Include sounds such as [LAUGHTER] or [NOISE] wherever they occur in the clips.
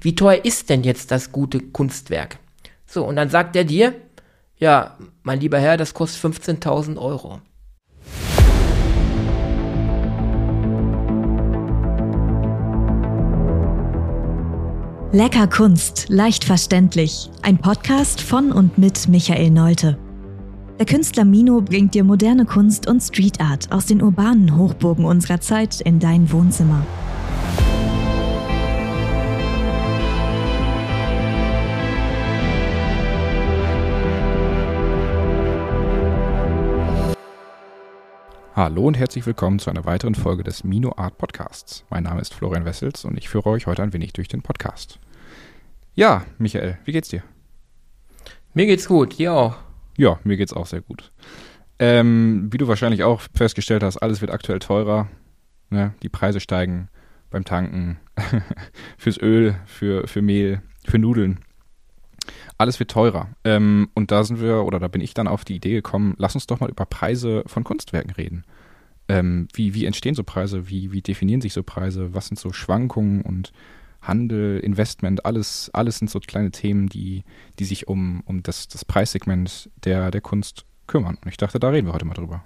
wie teuer ist denn jetzt das gute Kunstwerk? So, und dann sagt er dir, ja, mein lieber Herr, das kostet 15.000 Euro. Lecker Kunst, leicht verständlich. Ein Podcast von und mit Michael Neute. Der Künstler Mino bringt dir moderne Kunst und Street Art aus den urbanen Hochburgen unserer Zeit in dein Wohnzimmer. Hallo und herzlich willkommen zu einer weiteren Folge des Mino Art Podcasts. Mein Name ist Florian Wessels und ich führe euch heute ein wenig durch den Podcast. Ja, Michael, wie geht's dir? Mir geht's gut, dir auch. Ja, mir geht's auch sehr gut. Ähm, wie du wahrscheinlich auch festgestellt hast, alles wird aktuell teurer. Ne? Die Preise steigen beim Tanken, [LAUGHS] fürs Öl, für, für Mehl, für Nudeln alles wird teurer. Ähm, und da sind wir, oder da bin ich dann auf die Idee gekommen, lass uns doch mal über Preise von Kunstwerken reden. Ähm, wie, wie entstehen so Preise? Wie, wie definieren sich so Preise? Was sind so Schwankungen und Handel, Investment, alles, alles sind so kleine Themen, die, die sich um, um das, das Preissegment der, der Kunst kümmern. Und ich dachte, da reden wir heute mal drüber.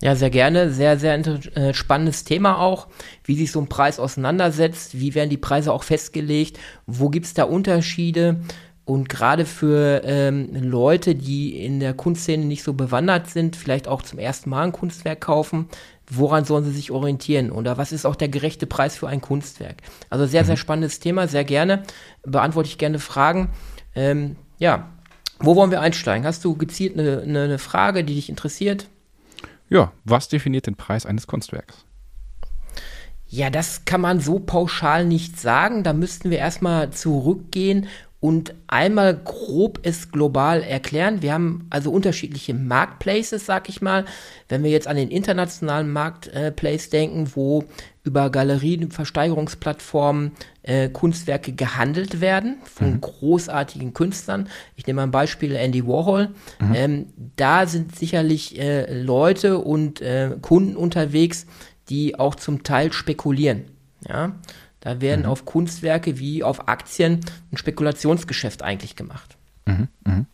Ja, sehr gerne. Sehr, sehr äh, spannendes Thema auch, wie sich so ein Preis auseinandersetzt, wie werden die Preise auch festgelegt, wo gibt es da Unterschiede, und gerade für ähm, Leute, die in der Kunstszene nicht so bewandert sind, vielleicht auch zum ersten Mal ein Kunstwerk kaufen, woran sollen sie sich orientieren? Oder was ist auch der gerechte Preis für ein Kunstwerk? Also sehr, sehr mhm. spannendes Thema, sehr gerne. Beantworte ich gerne Fragen. Ähm, ja, wo wollen wir einsteigen? Hast du gezielt eine, eine, eine Frage, die dich interessiert? Ja, was definiert den Preis eines Kunstwerks? Ja, das kann man so pauschal nicht sagen. Da müssten wir erstmal zurückgehen und einmal grob es global erklären. Wir haben also unterschiedliche Marketplaces, sag ich mal. Wenn wir jetzt an den internationalen Marketplace denken, wo über Galerien, Versteigerungsplattformen äh, Kunstwerke gehandelt werden von mhm. großartigen Künstlern. Ich nehme ein Beispiel Andy Warhol. Mhm. Ähm, da sind sicherlich äh, Leute und äh, Kunden unterwegs, die auch zum Teil spekulieren. Ja, da werden mhm. auf Kunstwerke wie auf Aktien ein Spekulationsgeschäft eigentlich gemacht. Mhm. Mhm.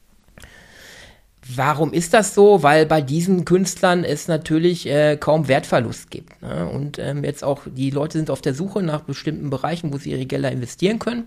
Warum ist das so? Weil bei diesen Künstlern es natürlich äh, kaum Wertverlust gibt. Ne? Und ähm, jetzt auch die Leute sind auf der Suche nach bestimmten Bereichen, wo sie ihre Gelder investieren können.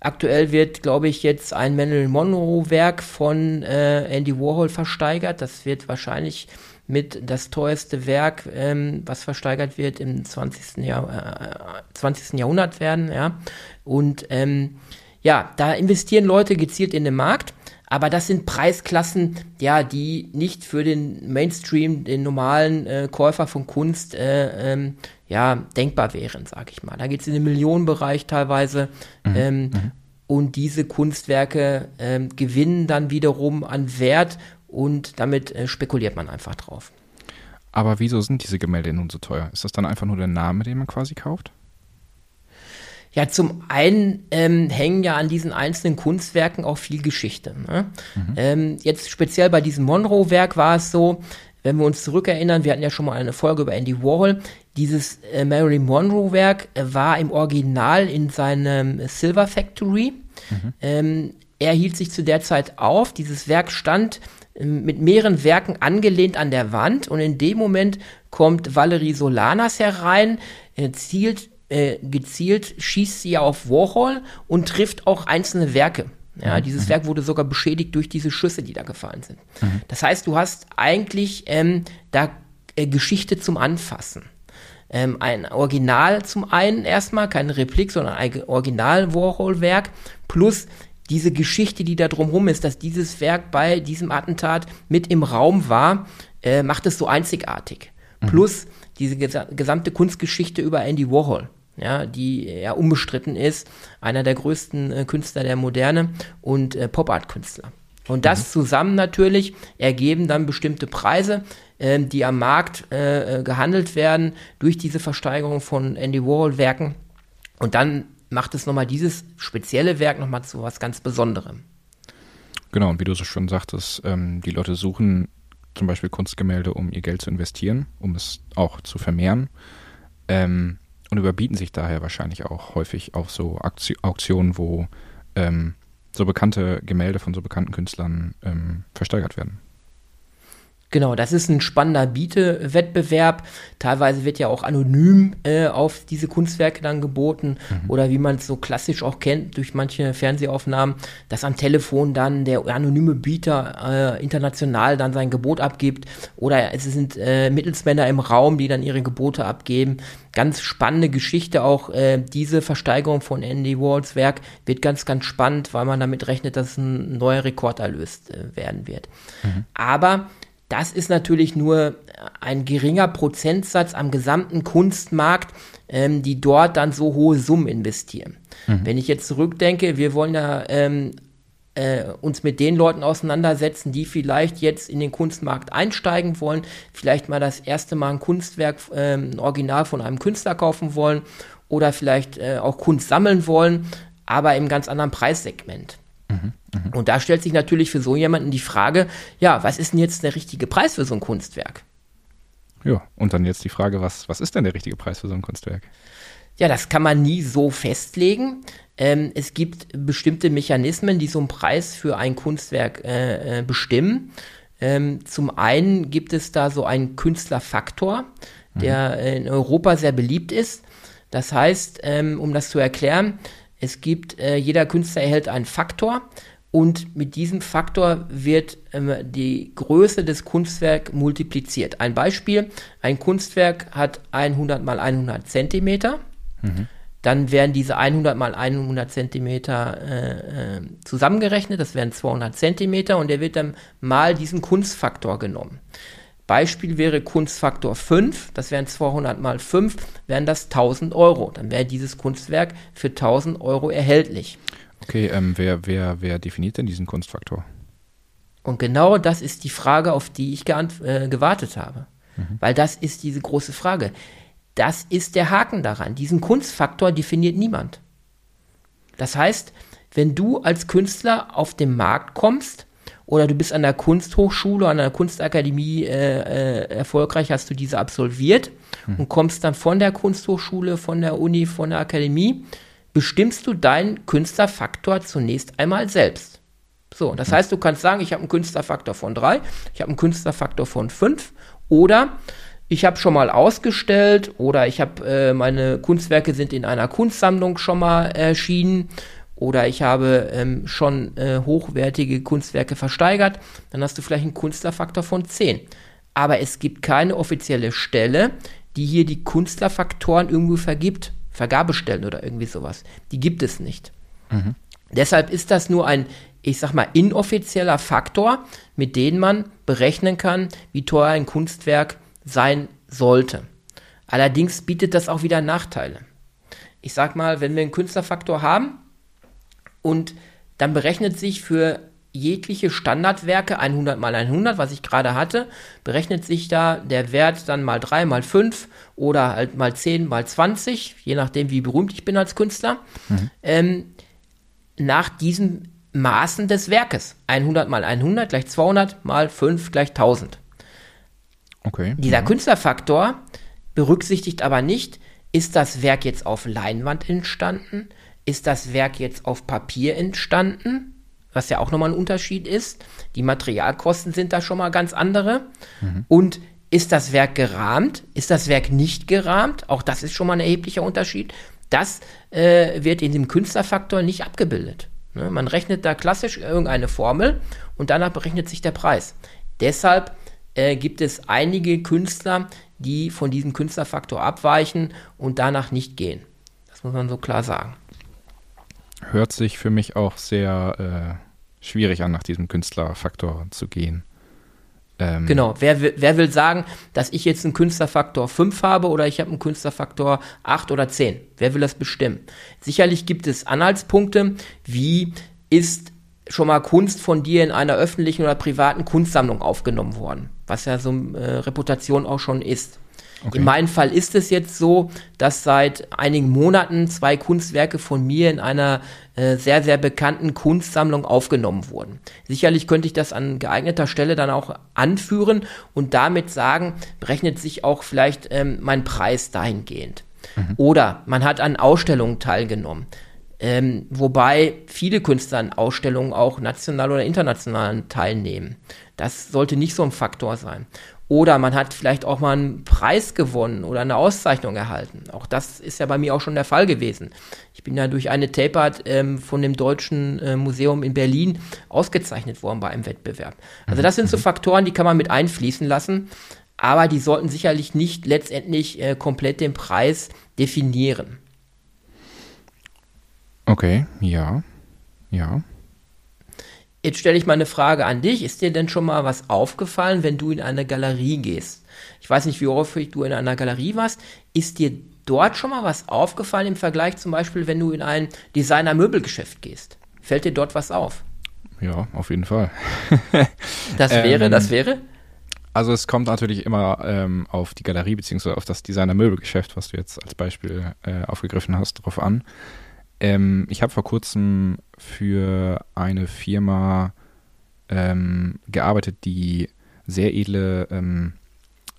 Aktuell wird, glaube ich, jetzt ein Marilyn Monroe-Werk von äh, Andy Warhol versteigert. Das wird wahrscheinlich mit das teuerste Werk, ähm, was versteigert wird im 20. Jahr, äh, 20. Jahrhundert werden, ja. Und ähm, ja, da investieren Leute gezielt in den Markt, aber das sind Preisklassen, ja, die nicht für den Mainstream, den normalen äh, Käufer von Kunst, äh, ähm, ja, denkbar wären, sag ich mal. Da geht es in den Millionenbereich teilweise. Mhm. Ähm, mhm. Und diese Kunstwerke ähm, gewinnen dann wiederum an Wert und damit äh, spekuliert man einfach drauf. Aber wieso sind diese Gemälde nun so teuer? Ist das dann einfach nur der Name, den man quasi kauft? Ja, zum einen ähm, hängen ja an diesen einzelnen Kunstwerken auch viel Geschichte. Ne? Mhm. Ähm, jetzt speziell bei diesem Monroe-Werk war es so, wenn wir uns zurückerinnern, wir hatten ja schon mal eine Folge über Andy Warhol, dieses äh, Marilyn Monroe-Werk äh, war im Original in seinem Silver Factory. Mhm. Ähm, er hielt sich zu der Zeit auf, dieses Werk stand mit mehreren Werken angelehnt an der Wand und in dem Moment kommt Valerie Solanas herein, zielt, äh, gezielt schießt sie auf Warhol und trifft auch einzelne Werke. Ja, mhm. dieses Werk wurde sogar beschädigt durch diese Schüsse, die da gefallen sind. Mhm. Das heißt, du hast eigentlich ähm, da äh, Geschichte zum Anfassen. Ähm, ein Original zum einen erstmal, keine Replik, sondern ein Original Warhol-Werk plus diese Geschichte, die da drumherum ist, dass dieses Werk bei diesem Attentat mit im Raum war, äh, macht es so einzigartig. Mhm. Plus diese gesa gesamte Kunstgeschichte über Andy Warhol, ja, die ja unbestritten ist, einer der größten äh, Künstler der Moderne und äh, Pop-Art-Künstler. Und das mhm. zusammen natürlich ergeben dann bestimmte Preise, äh, die am Markt äh, äh, gehandelt werden durch diese Versteigerung von Andy Warhol-Werken. Und dann macht es nochmal dieses spezielle Werk nochmal zu was ganz Besonderem. Genau, und wie du so schon sagtest, ähm, die Leute suchen zum Beispiel Kunstgemälde, um ihr Geld zu investieren, um es auch zu vermehren. Ähm, und überbieten sich daher wahrscheinlich auch häufig auf so Auktionen, wo ähm, so bekannte Gemälde von so bekannten Künstlern ähm, versteigert werden. Genau, das ist ein spannender Bietewettbewerb. Teilweise wird ja auch anonym äh, auf diese Kunstwerke dann geboten mhm. oder wie man es so klassisch auch kennt durch manche Fernsehaufnahmen, dass am Telefon dann der anonyme Bieter äh, international dann sein Gebot abgibt oder es sind äh, Mittelsmänner im Raum, die dann ihre Gebote abgeben. Ganz spannende Geschichte auch äh, diese Versteigerung von Andy Walls Werk wird ganz, ganz spannend, weil man damit rechnet, dass ein neuer Rekorderlös äh, werden wird. Mhm. Aber das ist natürlich nur ein geringer Prozentsatz am gesamten Kunstmarkt, ähm, die dort dann so hohe Summen investieren. Mhm. Wenn ich jetzt zurückdenke, wir wollen ja ähm, äh, uns mit den Leuten auseinandersetzen, die vielleicht jetzt in den Kunstmarkt einsteigen wollen, vielleicht mal das erste Mal ein Kunstwerk, äh, ein Original von einem Künstler kaufen wollen oder vielleicht äh, auch Kunst sammeln wollen, aber im ganz anderen Preissegment. Mhm, mh. Und da stellt sich natürlich für so jemanden die Frage, ja, was ist denn jetzt der richtige Preis für so ein Kunstwerk? Ja, und dann jetzt die Frage, was, was ist denn der richtige Preis für so ein Kunstwerk? Ja, das kann man nie so festlegen. Ähm, es gibt bestimmte Mechanismen, die so einen Preis für ein Kunstwerk äh, äh, bestimmen. Ähm, zum einen gibt es da so einen Künstlerfaktor, der mhm. in Europa sehr beliebt ist. Das heißt, ähm, um das zu erklären, es gibt, äh, jeder Künstler erhält einen Faktor und mit diesem Faktor wird ähm, die Größe des Kunstwerks multipliziert. Ein Beispiel, ein Kunstwerk hat 100 mal 100 Zentimeter. Mhm. Dann werden diese 100 mal 100 Zentimeter äh, äh, zusammengerechnet, das wären 200 Zentimeter und der wird dann mal diesen Kunstfaktor genommen. Beispiel wäre Kunstfaktor 5, das wären 200 mal 5, wären das 1000 Euro. Dann wäre dieses Kunstwerk für 1000 Euro erhältlich. Okay, ähm, wer, wer, wer definiert denn diesen Kunstfaktor? Und genau das ist die Frage, auf die ich äh, gewartet habe. Mhm. Weil das ist diese große Frage. Das ist der Haken daran. Diesen Kunstfaktor definiert niemand. Das heißt, wenn du als Künstler auf den Markt kommst oder du bist an der Kunsthochschule, an der Kunstakademie äh, äh, erfolgreich, hast du diese absolviert hm. und kommst dann von der Kunsthochschule, von der Uni, von der Akademie, bestimmst du deinen Künstlerfaktor zunächst einmal selbst. So, das hm. heißt, du kannst sagen, ich habe einen Künstlerfaktor von 3, ich habe einen Künstlerfaktor von 5 oder ich habe schon mal ausgestellt oder ich habe äh, meine Kunstwerke sind in einer Kunstsammlung schon mal erschienen oder ich habe ähm, schon äh, hochwertige Kunstwerke versteigert, dann hast du vielleicht einen Künstlerfaktor von 10. Aber es gibt keine offizielle Stelle, die hier die Künstlerfaktoren irgendwo vergibt, Vergabestellen oder irgendwie sowas. Die gibt es nicht. Mhm. Deshalb ist das nur ein, ich sag mal, inoffizieller Faktor, mit dem man berechnen kann, wie teuer ein Kunstwerk sein sollte. Allerdings bietet das auch wieder Nachteile. Ich sag mal, wenn wir einen Künstlerfaktor haben, und dann berechnet sich für jegliche Standardwerke 100 mal 100, was ich gerade hatte, berechnet sich da der Wert dann mal 3 mal 5 oder halt mal 10 mal 20, je nachdem wie berühmt ich bin als Künstler, mhm. ähm, nach diesen Maßen des Werkes. 100 mal 100 gleich 200 mal 5 gleich 1000. Okay. Dieser mhm. Künstlerfaktor berücksichtigt aber nicht, ist das Werk jetzt auf Leinwand entstanden? Ist das Werk jetzt auf Papier entstanden, was ja auch nochmal ein Unterschied ist. Die Materialkosten sind da schon mal ganz andere. Mhm. Und ist das Werk gerahmt? Ist das Werk nicht gerahmt? Auch das ist schon mal ein erheblicher Unterschied. Das äh, wird in dem Künstlerfaktor nicht abgebildet. Ne? Man rechnet da klassisch irgendeine Formel und danach berechnet sich der Preis. Deshalb äh, gibt es einige Künstler, die von diesem Künstlerfaktor abweichen und danach nicht gehen. Das muss man so klar sagen hört sich für mich auch sehr äh, schwierig an, nach diesem Künstlerfaktor zu gehen. Ähm genau, wer, wer will sagen, dass ich jetzt einen Künstlerfaktor 5 habe oder ich habe einen Künstlerfaktor 8 oder 10? Wer will das bestimmen? Sicherlich gibt es Anhaltspunkte, wie ist schon mal Kunst von dir in einer öffentlichen oder privaten Kunstsammlung aufgenommen worden, was ja so eine äh, Reputation auch schon ist. Okay. In meinem Fall ist es jetzt so, dass seit einigen Monaten zwei Kunstwerke von mir in einer äh, sehr, sehr bekannten Kunstsammlung aufgenommen wurden. Sicherlich könnte ich das an geeigneter Stelle dann auch anführen und damit sagen, berechnet sich auch vielleicht ähm, mein Preis dahingehend. Mhm. Oder man hat an Ausstellungen teilgenommen. Ähm, wobei viele Künstler an Ausstellungen auch national oder international teilnehmen. Das sollte nicht so ein Faktor sein. Oder man hat vielleicht auch mal einen Preis gewonnen oder eine Auszeichnung erhalten. Auch das ist ja bei mir auch schon der Fall gewesen. Ich bin ja durch eine Tapert ähm, von dem Deutschen äh, Museum in Berlin ausgezeichnet worden bei einem Wettbewerb. Also das sind so mhm. Faktoren, die kann man mit einfließen lassen, aber die sollten sicherlich nicht letztendlich äh, komplett den Preis definieren. Okay, ja, ja. Jetzt stelle ich mal eine Frage an dich. Ist dir denn schon mal was aufgefallen, wenn du in eine Galerie gehst? Ich weiß nicht, wie häufig du in einer Galerie warst. Ist dir dort schon mal was aufgefallen im Vergleich zum Beispiel, wenn du in ein Designer-Möbelgeschäft gehst? Fällt dir dort was auf? Ja, auf jeden Fall. [LAUGHS] das wäre, ähm, das wäre? Also es kommt natürlich immer ähm, auf die Galerie beziehungsweise auf das Designer-Möbelgeschäft, was du jetzt als Beispiel äh, aufgegriffen hast, drauf an. Ähm, ich habe vor kurzem für eine Firma ähm, gearbeitet, die sehr edle, ähm,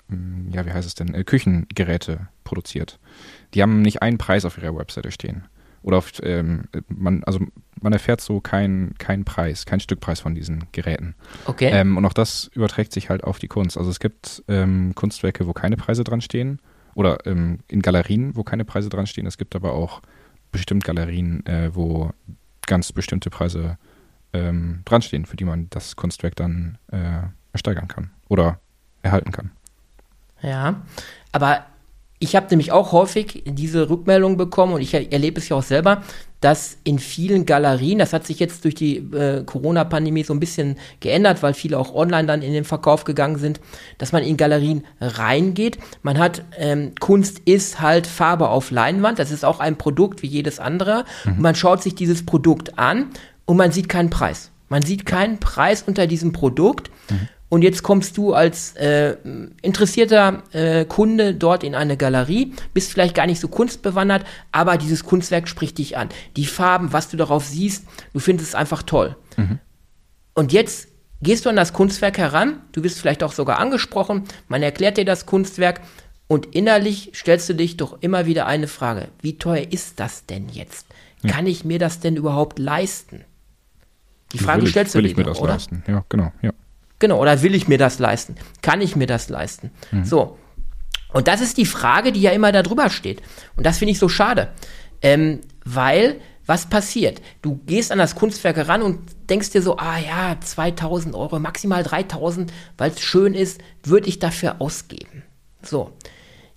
mm, ja, wie heißt es denn, äh, Küchengeräte produziert. Die haben nicht einen Preis auf ihrer Webseite stehen. Oder auf, ähm, man, also man erfährt so keinen kein Preis, keinen Stückpreis von diesen Geräten. Okay. Ähm, und auch das überträgt sich halt auf die Kunst. Also es gibt ähm, Kunstwerke, wo keine Preise dran stehen. Oder in Galerien, wo keine Preise dran stehen. Es gibt aber auch bestimmt Galerien, äh, wo ganz bestimmte Preise ähm, dran für die man das Kunstwerk dann äh, ersteigern kann oder erhalten kann. Ja, aber ich habe nämlich auch häufig diese Rückmeldung bekommen und ich erlebe es ja auch selber, dass in vielen Galerien, das hat sich jetzt durch die äh, Corona-Pandemie so ein bisschen geändert, weil viele auch online dann in den Verkauf gegangen sind, dass man in Galerien reingeht. Man hat, ähm, Kunst ist halt Farbe auf Leinwand, das ist auch ein Produkt wie jedes andere. Mhm. Und man schaut sich dieses Produkt an und man sieht keinen Preis. Man sieht keinen Preis unter diesem Produkt. Mhm. Und jetzt kommst du als äh, interessierter äh, Kunde dort in eine Galerie, bist vielleicht gar nicht so kunstbewandert, aber dieses Kunstwerk spricht dich an. Die Farben, was du darauf siehst, du findest es einfach toll. Mhm. Und jetzt gehst du an das Kunstwerk heran, du wirst vielleicht auch sogar angesprochen, man erklärt dir das Kunstwerk und innerlich stellst du dich doch immer wieder eine Frage, wie teuer ist das denn jetzt? Ja. Kann ich mir das denn überhaupt leisten? Die Frage ich, stellst du dir, doch, oder? Leisten. Ja, genau, ja. Genau, oder will ich mir das leisten? Kann ich mir das leisten? Mhm. So. Und das ist die Frage, die ja immer da drüber steht. Und das finde ich so schade. Ähm, weil, was passiert? Du gehst an das Kunstwerk heran und denkst dir so, ah ja, 2000 Euro, maximal 3000, weil es schön ist, würde ich dafür ausgeben. So.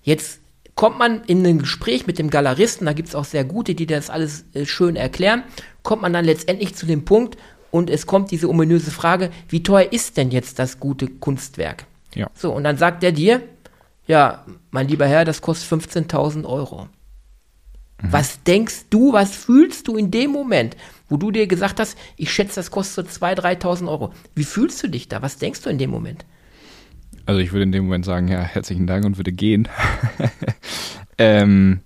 Jetzt kommt man in ein Gespräch mit dem Galeristen, da gibt es auch sehr gute, die das alles äh, schön erklären, kommt man dann letztendlich zu dem Punkt, und es kommt diese ominöse Frage, wie teuer ist denn jetzt das gute Kunstwerk? Ja. So, und dann sagt er dir, ja, mein lieber Herr, das kostet 15.000 Euro. Mhm. Was denkst du, was fühlst du in dem Moment, wo du dir gesagt hast, ich schätze, das kostet so 2.000, 3.000 Euro? Wie fühlst du dich da? Was denkst du in dem Moment? Also ich würde in dem Moment sagen, ja, herzlichen Dank und würde gehen. [LAUGHS] ähm,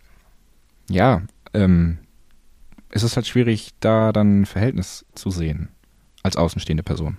ja, ähm, es ist halt schwierig, da dann ein Verhältnis zu sehen als außenstehende Person.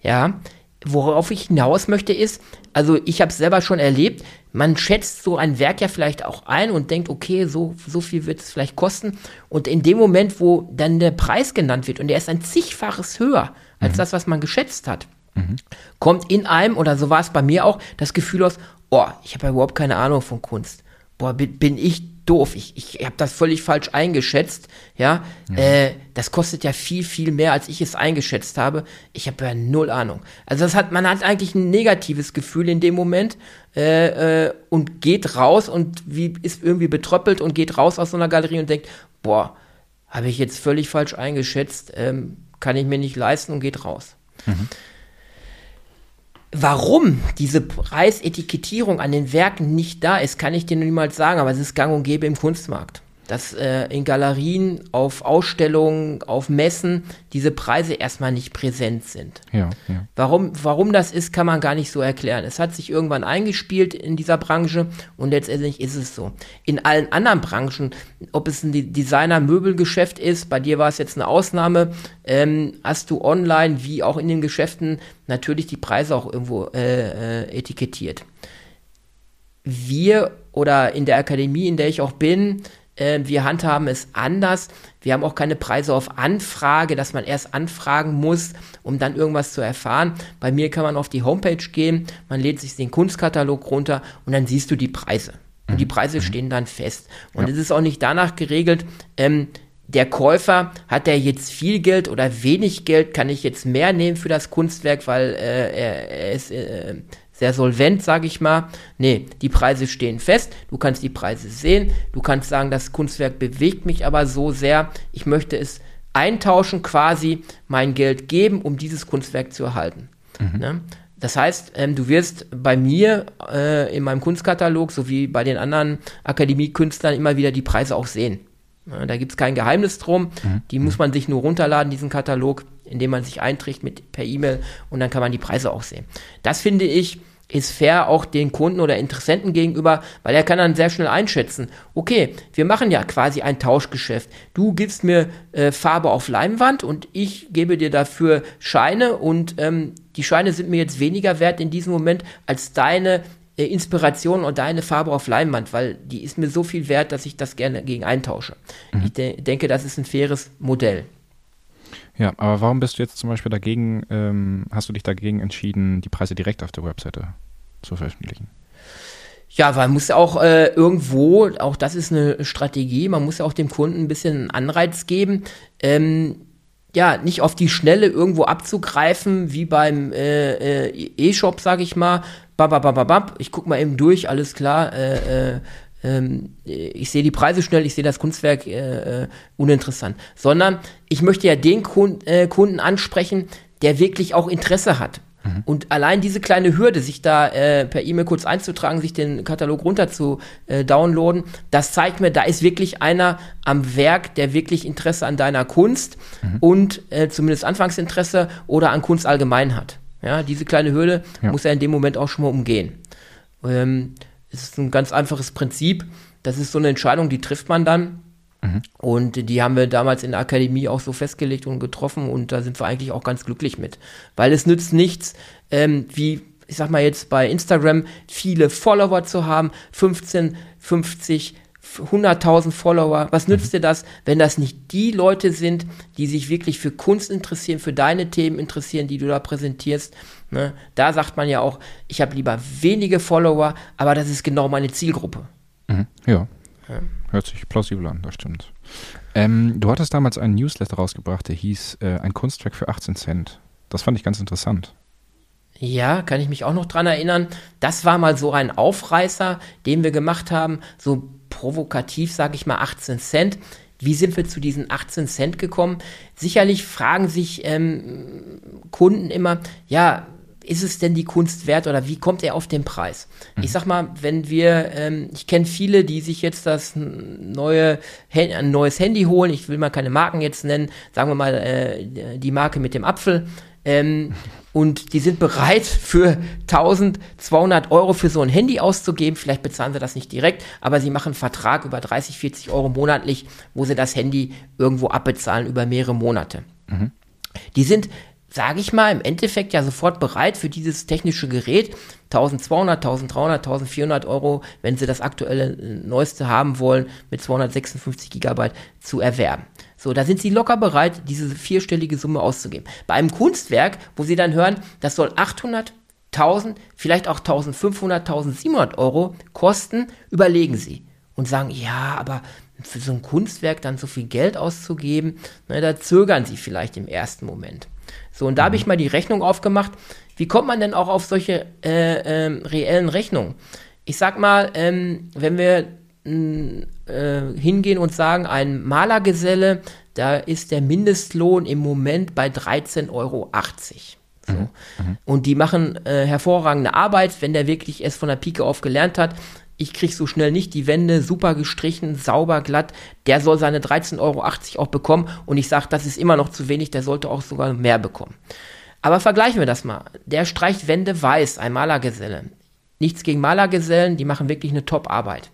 Ja, worauf ich hinaus möchte ist, also ich habe es selber schon erlebt, man schätzt so ein Werk ja vielleicht auch ein und denkt, okay, so, so viel wird es vielleicht kosten. Und in dem Moment, wo dann der Preis genannt wird und der ist ein zigfaches höher als mhm. das, was man geschätzt hat, mhm. kommt in einem, oder so war es bei mir auch, das Gefühl aus, oh, ich habe ja überhaupt keine Ahnung von Kunst. Boah, bin, bin ich doof. Ich, ich habe das völlig falsch eingeschätzt. Ja, ja. Äh, das kostet ja viel, viel mehr, als ich es eingeschätzt habe. Ich habe ja null Ahnung. Also das hat, man hat eigentlich ein negatives Gefühl in dem Moment äh, äh, und geht raus und wie ist irgendwie betröppelt und geht raus aus so einer Galerie und denkt, boah, habe ich jetzt völlig falsch eingeschätzt, ähm, kann ich mir nicht leisten und geht raus. Mhm. Warum diese Preisetikettierung an den Werken nicht da ist, kann ich dir niemals sagen, aber es ist gang und gäbe im Kunstmarkt dass äh, in Galerien, auf Ausstellungen, auf Messen diese Preise erstmal nicht präsent sind. Ja, ja. Warum, warum das ist, kann man gar nicht so erklären. Es hat sich irgendwann eingespielt in dieser Branche und letztendlich ist es so. In allen anderen Branchen, ob es ein Designer-Möbelgeschäft ist, bei dir war es jetzt eine Ausnahme, ähm, hast du online wie auch in den Geschäften natürlich die Preise auch irgendwo äh, äh, etikettiert. wir oder in der Akademie, in der ich auch bin, wir handhaben es anders. Wir haben auch keine Preise auf Anfrage, dass man erst anfragen muss, um dann irgendwas zu erfahren. Bei mir kann man auf die Homepage gehen, man lädt sich den Kunstkatalog runter und dann siehst du die Preise. Und die mhm. Preise mhm. stehen dann fest. Und ja. es ist auch nicht danach geregelt, ähm, der Käufer, hat er jetzt viel Geld oder wenig Geld, kann ich jetzt mehr nehmen für das Kunstwerk, weil äh, er, er ist äh, sehr solvent, sage ich mal. Nee, die Preise stehen fest, du kannst die Preise sehen, du kannst sagen, das Kunstwerk bewegt mich aber so sehr, ich möchte es eintauschen, quasi mein Geld geben, um dieses Kunstwerk zu erhalten. Mhm. Ne? Das heißt, ähm, du wirst bei mir äh, in meinem Kunstkatalog sowie bei den anderen Akademiekünstlern immer wieder die Preise auch sehen. Ja, da gibt es kein Geheimnis drum. Mhm. Die muss man sich nur runterladen, diesen Katalog, indem man sich einträgt mit, per E-Mail und dann kann man die Preise auch sehen. Das finde ich ist fair auch den Kunden oder Interessenten gegenüber, weil er kann dann sehr schnell einschätzen, okay, wir machen ja quasi ein Tauschgeschäft. Du gibst mir äh, Farbe auf Leinwand und ich gebe dir dafür Scheine und ähm, die Scheine sind mir jetzt weniger wert in diesem Moment als deine äh, Inspiration und deine Farbe auf Leinwand, weil die ist mir so viel wert, dass ich das gerne gegen eintausche. Mhm. Ich de denke, das ist ein faires Modell. Ja, aber warum bist du jetzt zum Beispiel dagegen, ähm, hast du dich dagegen entschieden, die Preise direkt auf der Webseite zu veröffentlichen? Ja, weil man muss auch äh, irgendwo, auch das ist eine Strategie, man muss ja auch dem Kunden ein bisschen einen Anreiz geben, ähm, ja, nicht auf die Schnelle irgendwo abzugreifen, wie beim äh, äh, E-Shop, sag ich mal, bababababab, ich guck mal eben durch, alles klar, äh, äh, ähm, ich sehe die Preise schnell, ich sehe das Kunstwerk äh, äh, uninteressant, sondern ich möchte ja den Kund, äh, Kunden ansprechen, der wirklich auch Interesse hat. Mhm. Und allein diese kleine Hürde, sich da äh, per E-Mail kurz einzutragen, sich den Katalog runter zu äh, downloaden, das zeigt mir, da ist wirklich einer am Werk, der wirklich Interesse an deiner Kunst mhm. und äh, zumindest Anfangsinteresse oder an Kunst allgemein hat. Ja, diese kleine Hürde ja. muss er in dem Moment auch schon mal umgehen. Ähm, es ist ein ganz einfaches Prinzip. Das ist so eine Entscheidung, die trifft man dann. Mhm. Und die haben wir damals in der Akademie auch so festgelegt und getroffen und da sind wir eigentlich auch ganz glücklich mit. Weil es nützt nichts, ähm, wie ich sag mal jetzt bei Instagram, viele Follower zu haben, 15, 50, 100.000 Follower. Was nützt mhm. dir das, wenn das nicht die Leute sind, die sich wirklich für Kunst interessieren, für deine Themen interessieren, die du da präsentierst? Ne? Da sagt man ja auch, ich habe lieber wenige Follower, aber das ist genau meine Zielgruppe. Mhm. Ja. ja. Hört sich plausibel an, das stimmt. Ähm, du hattest damals einen Newsletter rausgebracht, der hieß äh, Ein Kunstwerk für 18 Cent. Das fand ich ganz interessant. Ja, kann ich mich auch noch dran erinnern. Das war mal so ein Aufreißer, den wir gemacht haben, so provokativ, sage ich mal, 18 Cent. Wie sind wir zu diesen 18 Cent gekommen? Sicherlich fragen sich ähm, Kunden immer, ja, ist es denn die Kunst wert oder wie kommt er auf den Preis? Mhm. Ich sag mal, wenn wir, ähm, ich kenne viele, die sich jetzt das neue, ein neues Handy holen, ich will mal keine Marken jetzt nennen, sagen wir mal äh, die Marke mit dem Apfel, ähm, und die sind bereit für 1200 Euro für so ein Handy auszugeben. Vielleicht bezahlen sie das nicht direkt, aber sie machen einen Vertrag über 30, 40 Euro monatlich, wo sie das Handy irgendwo abbezahlen über mehrere Monate. Mhm. Die sind sage ich mal, im Endeffekt ja sofort bereit für dieses technische Gerät 1200, 1300, 1400 Euro, wenn sie das aktuelle äh, neueste haben wollen, mit 256 Gigabyte zu erwerben. So, da sind sie locker bereit, diese vierstellige Summe auszugeben. Bei einem Kunstwerk, wo sie dann hören, das soll 800, 1000, vielleicht auch 1500, 1700 Euro kosten, überlegen sie und sagen, ja, aber für so ein Kunstwerk dann so viel Geld auszugeben, na, da zögern sie vielleicht im ersten Moment. So, und da mhm. habe ich mal die Rechnung aufgemacht. Wie kommt man denn auch auf solche äh, äh, reellen Rechnungen? Ich sag mal, ähm, wenn wir äh, hingehen und sagen, ein Malergeselle, da ist der Mindestlohn im Moment bei 13,80 Euro. So. Mhm. mhm. Und die machen äh, hervorragende Arbeit, wenn der wirklich es von der Pike auf gelernt hat. Ich krieg so schnell nicht die Wände super gestrichen, sauber, glatt. Der soll seine 13,80 Euro auch bekommen. Und ich sage, das ist immer noch zu wenig, der sollte auch sogar mehr bekommen. Aber vergleichen wir das mal. Der streicht Wände weiß, ein Malergeselle. Nichts gegen Malergesellen, die machen wirklich eine Top-Arbeit.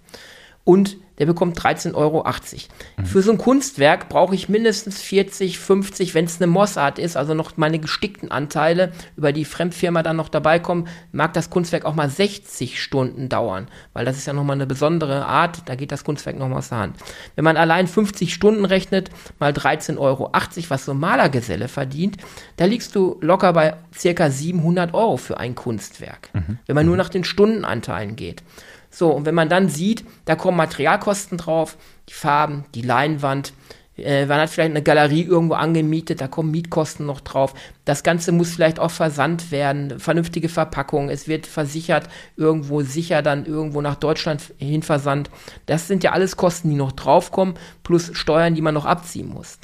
Und der bekommt 13,80 Euro. Mhm. Für so ein Kunstwerk brauche ich mindestens 40, 50, wenn es eine Mossart ist, also noch meine gestickten Anteile, über die Fremdfirma dann noch dabei kommen, mag das Kunstwerk auch mal 60 Stunden dauern, weil das ist ja nochmal eine besondere Art, da geht das Kunstwerk nochmal aus der Hand. Wenn man allein 50 Stunden rechnet, mal 13,80 Euro, was so ein Malergeselle verdient, da liegst du locker bei circa 700 Euro für ein Kunstwerk, mhm. wenn man nur nach den Stundenanteilen geht. So, und wenn man dann sieht, da kommen Materialkosten drauf, die Farben, die Leinwand, äh, man hat vielleicht eine Galerie irgendwo angemietet, da kommen Mietkosten noch drauf. Das Ganze muss vielleicht auch versandt werden, vernünftige Verpackung, es wird versichert, irgendwo sicher dann irgendwo nach Deutschland hin versandt. Das sind ja alles Kosten, die noch draufkommen, plus Steuern, die man noch abziehen muss.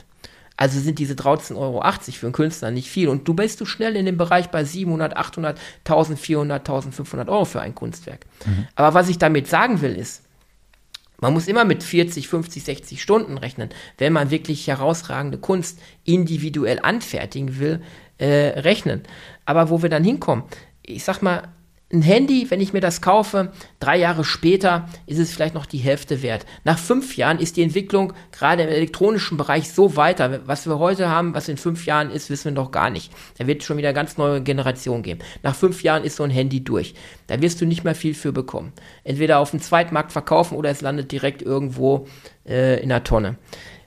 Also sind diese 13,80 Euro für einen Künstler nicht viel. Und du bist du schnell in dem Bereich bei 700, 800, 1400, 1500 Euro für ein Kunstwerk. Mhm. Aber was ich damit sagen will, ist, man muss immer mit 40, 50, 60 Stunden rechnen, wenn man wirklich herausragende Kunst individuell anfertigen will, äh, rechnen. Aber wo wir dann hinkommen, ich sag mal, ein Handy, wenn ich mir das kaufe, drei Jahre später ist es vielleicht noch die Hälfte wert. Nach fünf Jahren ist die Entwicklung gerade im elektronischen Bereich so weiter. Was wir heute haben, was in fünf Jahren ist, wissen wir noch gar nicht. Da wird schon wieder eine ganz neue Generation geben. Nach fünf Jahren ist so ein Handy durch. Da wirst du nicht mehr viel für bekommen. Entweder auf dem Zweitmarkt verkaufen oder es landet direkt irgendwo äh, in der Tonne.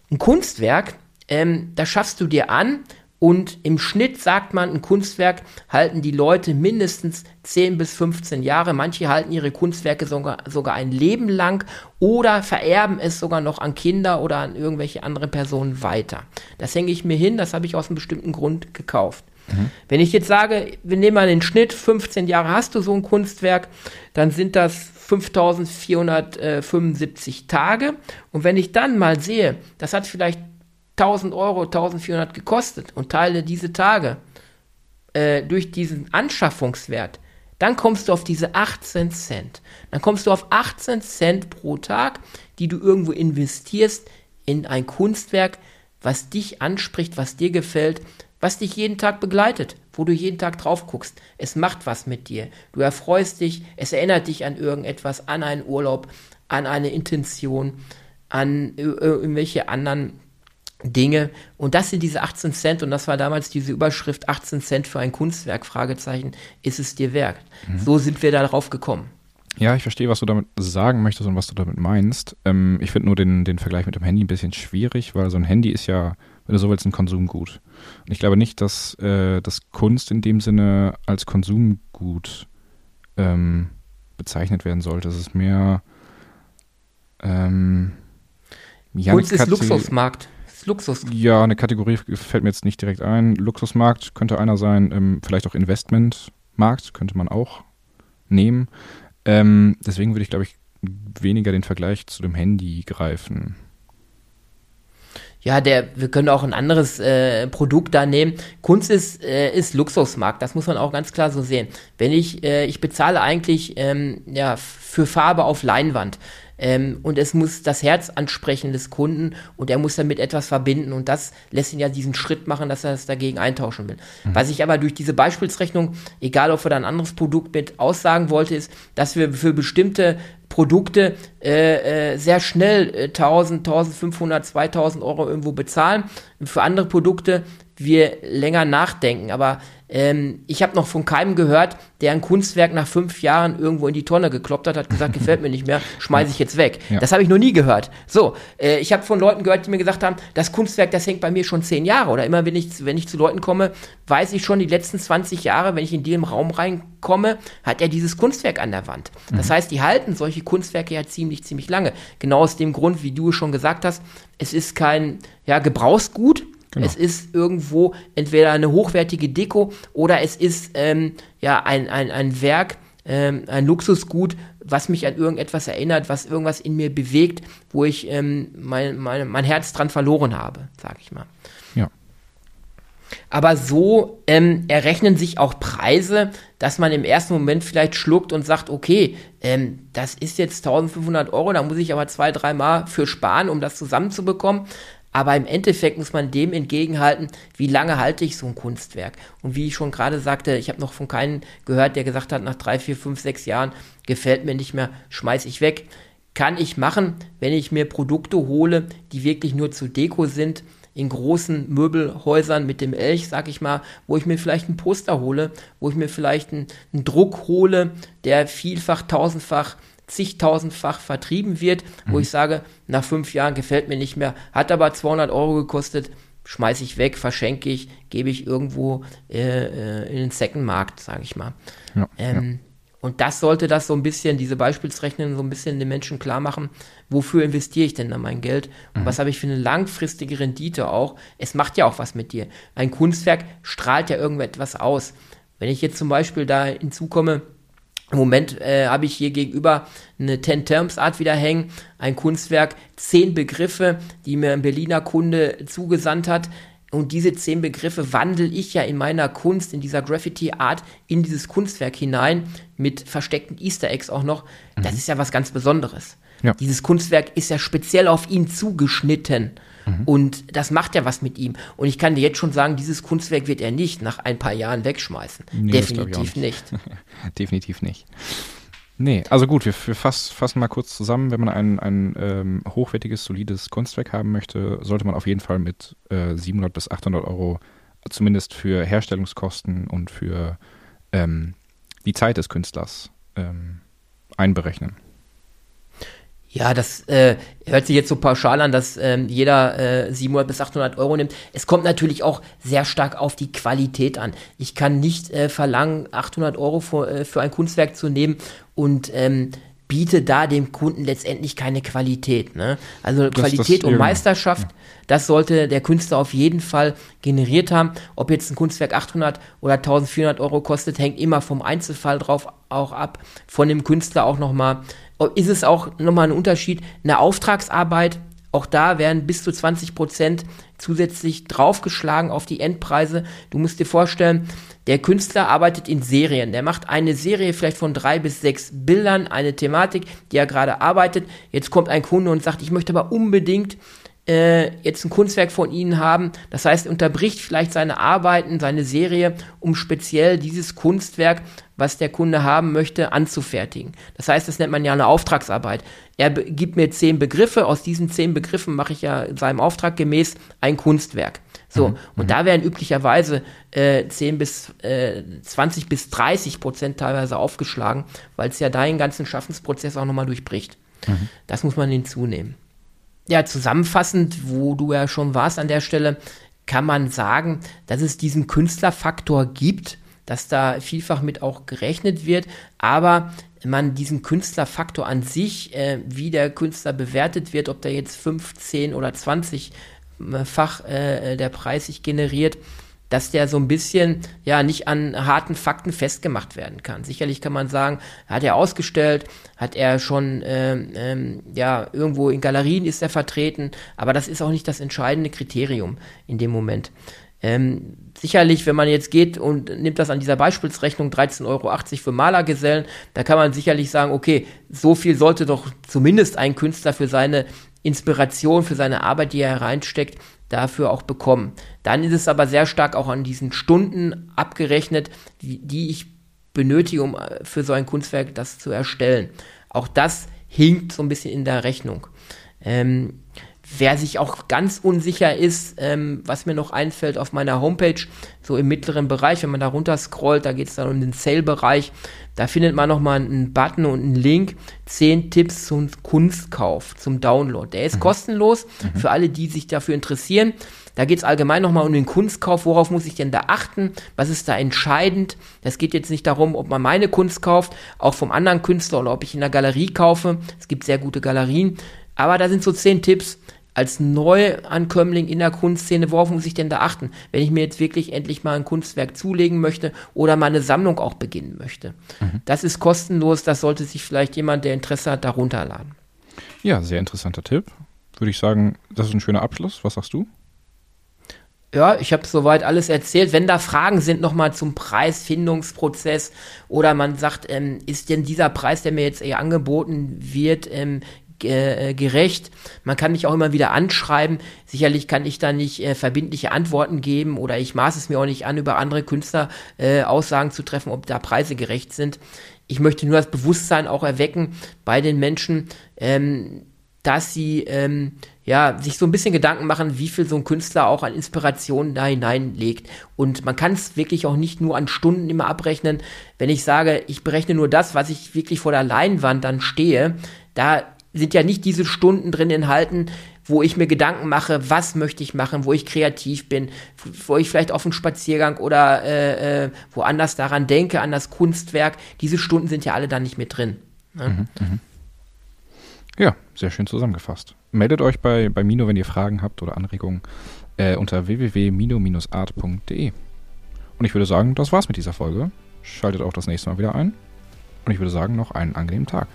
Ein Kunstwerk, ähm, da schaffst du dir an, und im Schnitt sagt man, ein Kunstwerk halten die Leute mindestens 10 bis 15 Jahre. Manche halten ihre Kunstwerke sogar, sogar ein Leben lang oder vererben es sogar noch an Kinder oder an irgendwelche andere Personen weiter. Das hänge ich mir hin, das habe ich aus einem bestimmten Grund gekauft. Mhm. Wenn ich jetzt sage, wir nehmen mal den Schnitt, 15 Jahre hast du so ein Kunstwerk, dann sind das 5475 Tage. Und wenn ich dann mal sehe, das hat vielleicht 1000 Euro, 1400 gekostet und teile diese Tage äh, durch diesen Anschaffungswert, dann kommst du auf diese 18 Cent. Dann kommst du auf 18 Cent pro Tag, die du irgendwo investierst in ein Kunstwerk, was dich anspricht, was dir gefällt, was dich jeden Tag begleitet, wo du jeden Tag drauf guckst. Es macht was mit dir. Du erfreust dich, es erinnert dich an irgendetwas, an einen Urlaub, an eine Intention, an irgendwelche anderen Dinge. Und das sind diese 18 Cent, und das war damals diese Überschrift 18 Cent für ein Kunstwerk, Fragezeichen, ist es dir wert? Mhm. So sind wir darauf gekommen. Ja, ich verstehe, was du damit sagen möchtest und was du damit meinst. Ähm, ich finde nur den, den Vergleich mit dem Handy ein bisschen schwierig, weil so ein Handy ist ja, wenn du so willst, ein Konsumgut. Und ich glaube nicht, dass äh, das Kunst in dem Sinne als Konsumgut ähm, bezeichnet werden sollte. Es ist mehr ähm, Kunst ist Luxusmarkt. Luxus. Ja, eine Kategorie fällt mir jetzt nicht direkt ein. Luxusmarkt könnte einer sein, ähm, vielleicht auch Investmentmarkt könnte man auch nehmen. Ähm, deswegen würde ich, glaube ich, weniger den Vergleich zu dem Handy greifen. Ja, der, wir können auch ein anderes äh, Produkt da nehmen. Kunst ist, äh, ist Luxusmarkt, das muss man auch ganz klar so sehen. Wenn ich, äh, ich bezahle eigentlich ähm, ja, für Farbe auf Leinwand. Ähm, und es muss das Herz ansprechen des Kunden und er muss damit etwas verbinden und das lässt ihn ja diesen Schritt machen, dass er es dagegen eintauschen will. Mhm. Was ich aber durch diese Beispielsrechnung, egal ob er da ein anderes Produkt mit aussagen wollte, ist, dass wir für bestimmte Produkte äh, äh, sehr schnell äh, 1000, 1500, 2000 Euro irgendwo bezahlen. Für andere Produkte wir länger nachdenken. Aber ähm, ich habe noch von keinem gehört, der ein Kunstwerk nach fünf Jahren irgendwo in die Tonne gekloppt hat, hat gesagt, gefällt mir nicht mehr, [LAUGHS] schmeiße ich jetzt weg. Ja. Das habe ich noch nie gehört. So, äh, ich habe von Leuten gehört, die mir gesagt haben, das Kunstwerk, das hängt bei mir schon zehn Jahre. Oder immer, wenn ich, wenn ich zu Leuten komme, weiß ich schon, die letzten 20 Jahre, wenn ich in den Raum reinkomme, hat er dieses Kunstwerk an der Wand. Das mhm. heißt, die halten solche Kunstwerke ja ziemlich, ziemlich lange. Genau aus dem Grund, wie du schon gesagt hast, es ist kein ja, Gebrauchsgut, Genau. Es ist irgendwo entweder eine hochwertige Deko oder es ist ähm, ja ein, ein, ein Werk, ähm, ein Luxusgut, was mich an irgendetwas erinnert, was irgendwas in mir bewegt, wo ich ähm, mein, mein, mein Herz dran verloren habe, sag ich mal. Ja. Aber so ähm, errechnen sich auch Preise, dass man im ersten Moment vielleicht schluckt und sagt, okay, ähm, das ist jetzt 1500 Euro, da muss ich aber zwei, dreimal für sparen, um das zusammenzubekommen. Aber im Endeffekt muss man dem entgegenhalten, wie lange halte ich so ein Kunstwerk. Und wie ich schon gerade sagte, ich habe noch von keinem gehört, der gesagt hat, nach drei, vier, fünf, sechs Jahren gefällt mir nicht mehr, schmeiß ich weg. kann ich machen, wenn ich mir Produkte hole, die wirklich nur zu Deko sind, in großen Möbelhäusern mit dem Elch, sag ich mal, wo ich mir vielleicht ein Poster hole, wo ich mir vielleicht einen, einen Druck hole, der vielfach, tausendfach, zigtausendfach vertrieben wird, mhm. wo ich sage, nach fünf Jahren gefällt mir nicht mehr, hat aber 200 Euro gekostet, schmeiße ich weg, verschenke ich, gebe ich irgendwo äh, äh in den Second-Markt, sage ich mal. Ja, ähm, ja. Und das sollte das so ein bisschen, diese Beispielsrechnung so ein bisschen den Menschen klar machen, wofür investiere ich denn da mein Geld und mhm. was habe ich für eine langfristige Rendite auch. Es macht ja auch was mit dir. Ein Kunstwerk strahlt ja irgendetwas aus. Wenn ich jetzt zum Beispiel da hinzukomme, im Moment äh, habe ich hier gegenüber eine Ten Terms Art wieder hängen, ein Kunstwerk, zehn Begriffe, die mir ein Berliner Kunde zugesandt hat. Und diese zehn Begriffe wandel ich ja in meiner Kunst, in dieser Graffiti-Art, in dieses Kunstwerk hinein, mit versteckten Easter Eggs auch noch. Mhm. Das ist ja was ganz Besonderes. Ja. Dieses Kunstwerk ist ja speziell auf ihn zugeschnitten. Mhm. Und das macht ja was mit ihm. Und ich kann dir jetzt schon sagen, dieses Kunstwerk wird er nicht nach ein paar Jahren wegschmeißen. Nee, Definitiv nicht. nicht. [LAUGHS] Definitiv nicht. Nee, also gut, wir, wir fass, fassen mal kurz zusammen. Wenn man ein, ein ähm, hochwertiges, solides Kunstwerk haben möchte, sollte man auf jeden Fall mit äh, 700 bis 800 Euro zumindest für Herstellungskosten und für ähm, die Zeit des Künstlers ähm, einberechnen. Ja, das äh, hört sich jetzt so pauschal an, dass ähm, jeder äh, 700 bis 800 Euro nimmt. Es kommt natürlich auch sehr stark auf die Qualität an. Ich kann nicht äh, verlangen, 800 Euro für, äh, für ein Kunstwerk zu nehmen und ähm, biete da dem Kunden letztendlich keine Qualität. Ne? Also das, Qualität das, und Meisterschaft, ja. das sollte der Künstler auf jeden Fall generiert haben. Ob jetzt ein Kunstwerk 800 oder 1400 Euro kostet, hängt immer vom Einzelfall drauf auch ab, von dem Künstler auch nochmal ist es auch nochmal ein Unterschied. Eine Auftragsarbeit, auch da werden bis zu 20 Prozent zusätzlich draufgeschlagen auf die Endpreise. Du musst dir vorstellen, der Künstler arbeitet in Serien. Der macht eine Serie vielleicht von drei bis sechs Bildern, eine Thematik, die er gerade arbeitet. Jetzt kommt ein Kunde und sagt, ich möchte aber unbedingt äh, jetzt ein Kunstwerk von Ihnen haben. Das heißt, er unterbricht vielleicht seine Arbeiten, seine Serie, um speziell dieses Kunstwerk, was der Kunde haben möchte, anzufertigen. Das heißt, das nennt man ja eine Auftragsarbeit. Er gibt mir zehn Begriffe, aus diesen zehn Begriffen mache ich ja seinem Auftrag gemäß ein Kunstwerk. So, mhm. und mhm. da werden üblicherweise äh, 10 bis äh, 20 bis 30 Prozent teilweise aufgeschlagen, weil es ja deinen ganzen Schaffensprozess auch nochmal durchbricht. Mhm. Das muss man hinzunehmen ja, zusammenfassend, wo du ja schon warst an der Stelle, kann man sagen, dass es diesen Künstlerfaktor gibt, dass da vielfach mit auch gerechnet wird, aber man diesen Künstlerfaktor an sich, äh, wie der Künstler bewertet wird, ob der jetzt 15 oder 20-fach äh, der Preis sich generiert, dass der so ein bisschen ja nicht an harten Fakten festgemacht werden kann. Sicherlich kann man sagen, hat er ausgestellt, hat er schon ähm, ähm, ja irgendwo in Galerien ist er vertreten, aber das ist auch nicht das entscheidende Kriterium in dem Moment. Ähm, sicherlich, wenn man jetzt geht und nimmt das an dieser Beispielsrechnung 13,80 Euro für Malergesellen, da kann man sicherlich sagen, okay, so viel sollte doch zumindest ein Künstler für seine Inspiration, für seine Arbeit, die er hereinsteckt, dafür auch bekommen. Dann ist es aber sehr stark auch an diesen Stunden abgerechnet, die, die ich benötige, um äh, für so ein Kunstwerk das zu erstellen. Auch das hinkt so ein bisschen in der Rechnung. Ähm, wer sich auch ganz unsicher ist, ähm, was mir noch einfällt auf meiner Homepage, so im mittleren Bereich, wenn man da runter scrollt, da geht es dann um den Sale-Bereich, da findet man nochmal einen Button und einen Link, 10 Tipps zum Kunstkauf, zum Download. Der ist mhm. kostenlos mhm. für alle, die sich dafür interessieren. Da geht es allgemein nochmal um den Kunstkauf. Worauf muss ich denn da achten? Was ist da entscheidend? Das geht jetzt nicht darum, ob man meine Kunst kauft, auch vom anderen Künstler oder ob ich in der Galerie kaufe. Es gibt sehr gute Galerien. Aber da sind so 10 Tipps, als Neuankömmling in der Kunstszene, worauf muss ich denn da achten, wenn ich mir jetzt wirklich endlich mal ein Kunstwerk zulegen möchte oder meine Sammlung auch beginnen möchte? Mhm. Das ist kostenlos, das sollte sich vielleicht jemand, der Interesse hat, darunter laden. Ja, sehr interessanter Tipp. Würde ich sagen, das ist ein schöner Abschluss. Was sagst du? Ja, ich habe soweit alles erzählt. Wenn da Fragen sind nochmal zum Preisfindungsprozess oder man sagt, ähm, ist denn dieser Preis, der mir jetzt eher angeboten wird, ähm, äh, gerecht. Man kann mich auch immer wieder anschreiben. Sicherlich kann ich da nicht äh, verbindliche Antworten geben oder ich maße es mir auch nicht an, über andere Künstler äh, Aussagen zu treffen, ob da Preise gerecht sind. ich möchte nur das Bewusstsein auch erwecken bei den Menschen, ähm, dass sie ähm, ja sich so ein bisschen Gedanken machen, wie viel so ein Künstler auch an Inspiration da hineinlegt. Und man kann es wirklich auch nicht nur an Stunden immer abrechnen. Wenn ich sage, ich berechne nur das, was ich wirklich vor der Leinwand dann stehe, da sind ja nicht diese Stunden drin enthalten, wo ich mir Gedanken mache, was möchte ich machen, wo ich kreativ bin, wo ich vielleicht auf einen Spaziergang oder äh, äh, woanders daran denke, an das Kunstwerk. Diese Stunden sind ja alle dann nicht mit drin. Ne? Mhm, mh. Ja, sehr schön zusammengefasst. Meldet euch bei, bei Mino, wenn ihr Fragen habt oder Anregungen äh, unter www.mino-art.de. Und ich würde sagen, das war's mit dieser Folge. Schaltet auch das nächste Mal wieder ein. Und ich würde sagen, noch einen angenehmen Tag.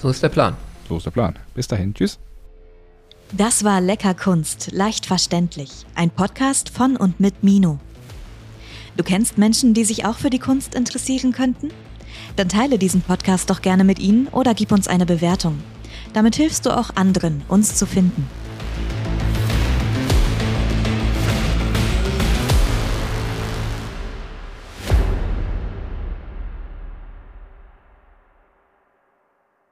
So ist der Plan. So ist der Plan. Bis dahin. Tschüss. Das war Lecker Kunst, leicht verständlich. Ein Podcast von und mit Mino. Du kennst Menschen, die sich auch für die Kunst interessieren könnten? Dann teile diesen Podcast doch gerne mit ihnen oder gib uns eine Bewertung. Damit hilfst du auch anderen, uns zu finden.